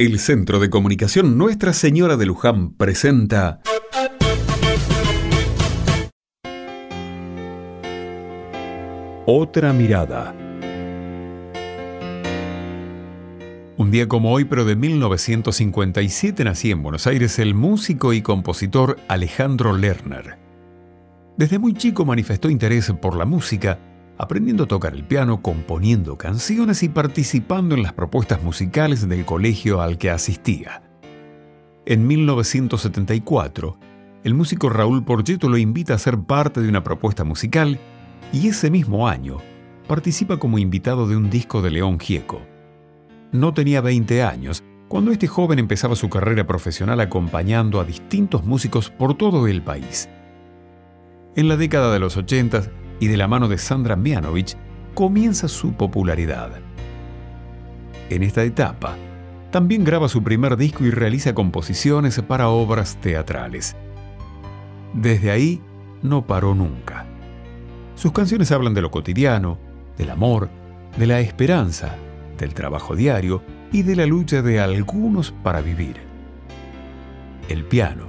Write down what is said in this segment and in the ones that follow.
El Centro de Comunicación Nuestra Señora de Luján presenta Otra mirada. Un día como hoy, pero de 1957, nací en Buenos Aires el músico y compositor Alejandro Lerner. Desde muy chico manifestó interés por la música, aprendiendo a tocar el piano, componiendo canciones y participando en las propuestas musicales del colegio al que asistía. En 1974, el músico Raúl Porgetto lo invita a ser parte de una propuesta musical y ese mismo año participa como invitado de un disco de León Gieco. No tenía 20 años cuando este joven empezaba su carrera profesional acompañando a distintos músicos por todo el país. En la década de los 80 y de la mano de Sandra Mianovich comienza su popularidad. En esta etapa, también graba su primer disco y realiza composiciones para obras teatrales. Desde ahí no paró nunca. Sus canciones hablan de lo cotidiano, del amor, de la esperanza, del trabajo diario y de la lucha de algunos para vivir. El piano,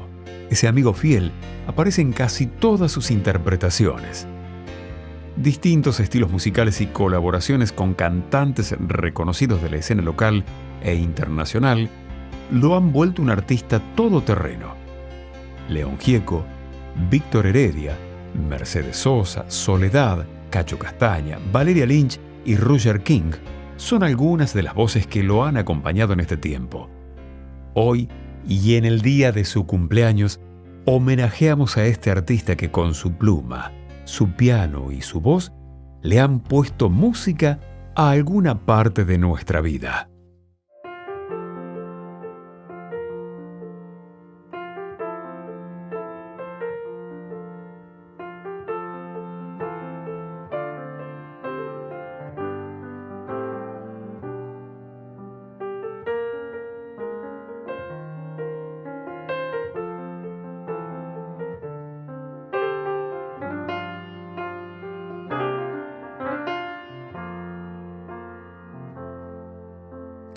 ese amigo fiel, aparece en casi todas sus interpretaciones. Distintos estilos musicales y colaboraciones con cantantes reconocidos de la escena local e internacional lo han vuelto un artista todoterreno. León Gieco, Víctor Heredia, Mercedes Sosa, Soledad, Cacho Castaña, Valeria Lynch y Roger King son algunas de las voces que lo han acompañado en este tiempo. Hoy, y en el día de su cumpleaños, homenajeamos a este artista que con su pluma, su piano y su voz le han puesto música a alguna parte de nuestra vida.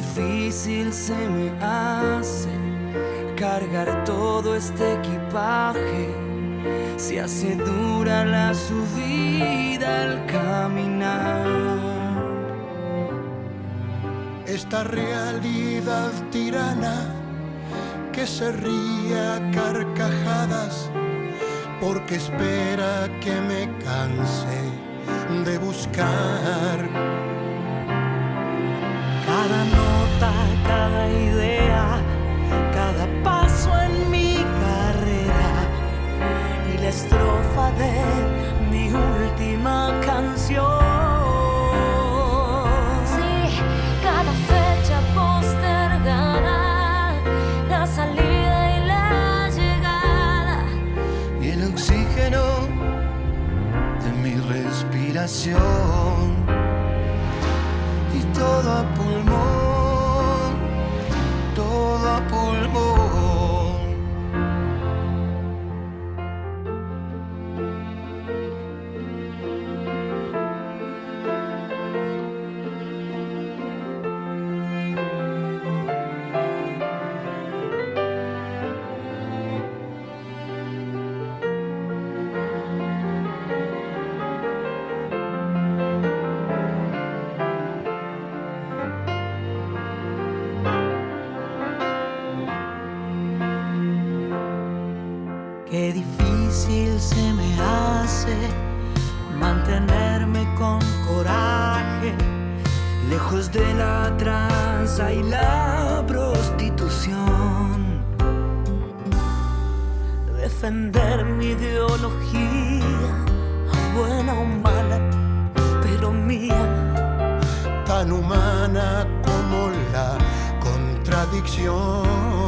Difícil se me hace cargar todo este equipaje. Se hace dura la subida al caminar. Esta realidad tirana que se ríe a carcajadas porque espera que me canse de buscar cada nota, cada idea, cada paso en mi carrera y la estrofa de mi última canción. Sí, cada fecha postergada, la salida y la llegada. Y el oxígeno de mi respiración y todo a pulmón, difícil se me hace mantenerme con coraje, lejos de la tranza y la prostitución. Defender mi ideología, buena o mala, pero mía. tan humana como la contradicción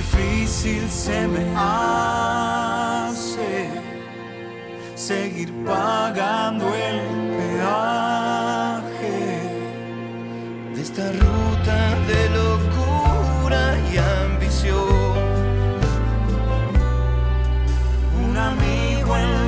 difícil se me hace seguir pagando el peaje de esta ruta de locura y ambición. Un amigo en